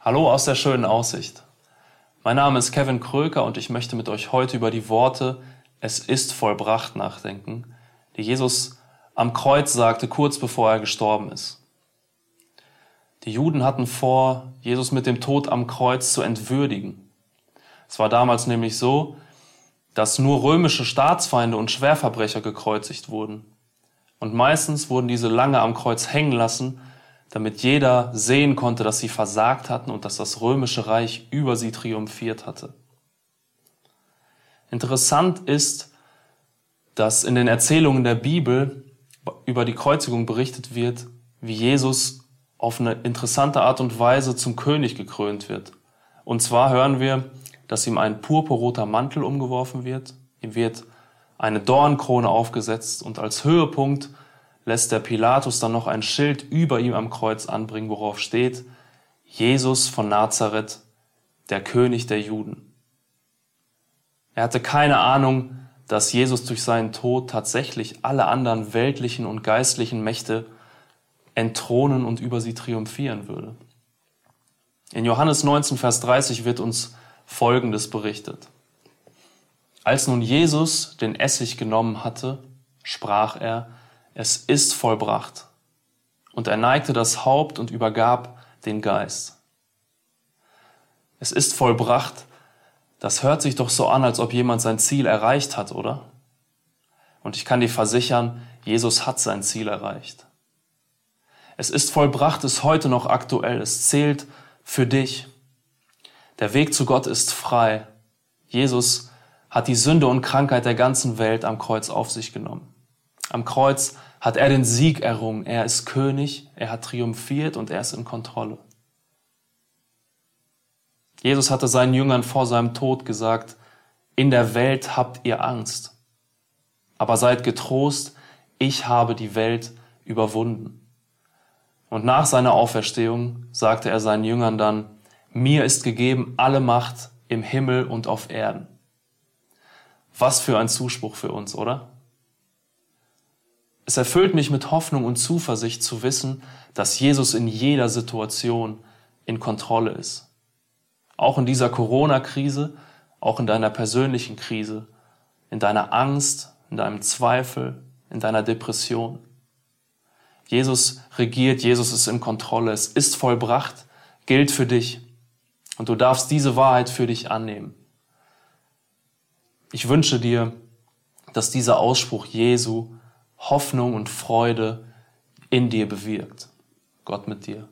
Hallo aus der schönen Aussicht. Mein Name ist Kevin Kröker und ich möchte mit euch heute über die Worte Es ist vollbracht nachdenken, die Jesus am Kreuz sagte, kurz bevor er gestorben ist. Die Juden hatten vor, Jesus mit dem Tod am Kreuz zu entwürdigen. Es war damals nämlich so, dass nur römische Staatsfeinde und Schwerverbrecher gekreuzigt wurden. Und meistens wurden diese lange am Kreuz hängen lassen, damit jeder sehen konnte, dass sie versagt hatten und dass das römische Reich über sie triumphiert hatte. Interessant ist, dass in den Erzählungen der Bibel über die Kreuzigung berichtet wird, wie Jesus auf eine interessante Art und Weise zum König gekrönt wird. Und zwar hören wir, dass ihm ein purpurroter Mantel umgeworfen wird, ihm wird eine Dornkrone aufgesetzt und als Höhepunkt lässt der Pilatus dann noch ein Schild über ihm am Kreuz anbringen, worauf steht, Jesus von Nazareth, der König der Juden. Er hatte keine Ahnung, dass Jesus durch seinen Tod tatsächlich alle anderen weltlichen und geistlichen Mächte entthronen und über sie triumphieren würde. In Johannes 19, Vers 30 wird uns Folgendes berichtet. Als nun Jesus den Essig genommen hatte, sprach er, es ist vollbracht. Und er neigte das Haupt und übergab den Geist. Es ist vollbracht, das hört sich doch so an, als ob jemand sein Ziel erreicht hat, oder? Und ich kann dir versichern, Jesus hat sein Ziel erreicht. Es ist vollbracht, ist heute noch aktuell, es zählt für dich. Der Weg zu Gott ist frei. Jesus hat die Sünde und Krankheit der ganzen Welt am Kreuz auf sich genommen. Am Kreuz hat er den Sieg errungen. Er ist König, er hat triumphiert und er ist in Kontrolle. Jesus hatte seinen Jüngern vor seinem Tod gesagt, in der Welt habt ihr Angst, aber seid getrost, ich habe die Welt überwunden. Und nach seiner Auferstehung sagte er seinen Jüngern dann, mir ist gegeben alle Macht im Himmel und auf Erden. Was für ein Zuspruch für uns, oder? Es erfüllt mich mit Hoffnung und Zuversicht zu wissen, dass Jesus in jeder Situation in Kontrolle ist. Auch in dieser Corona-Krise, auch in deiner persönlichen Krise, in deiner Angst, in deinem Zweifel, in deiner Depression. Jesus regiert, Jesus ist in Kontrolle, es ist vollbracht, gilt für dich. Und du darfst diese Wahrheit für dich annehmen. Ich wünsche dir, dass dieser Ausspruch Jesu Hoffnung und Freude in dir bewirkt. Gott mit dir.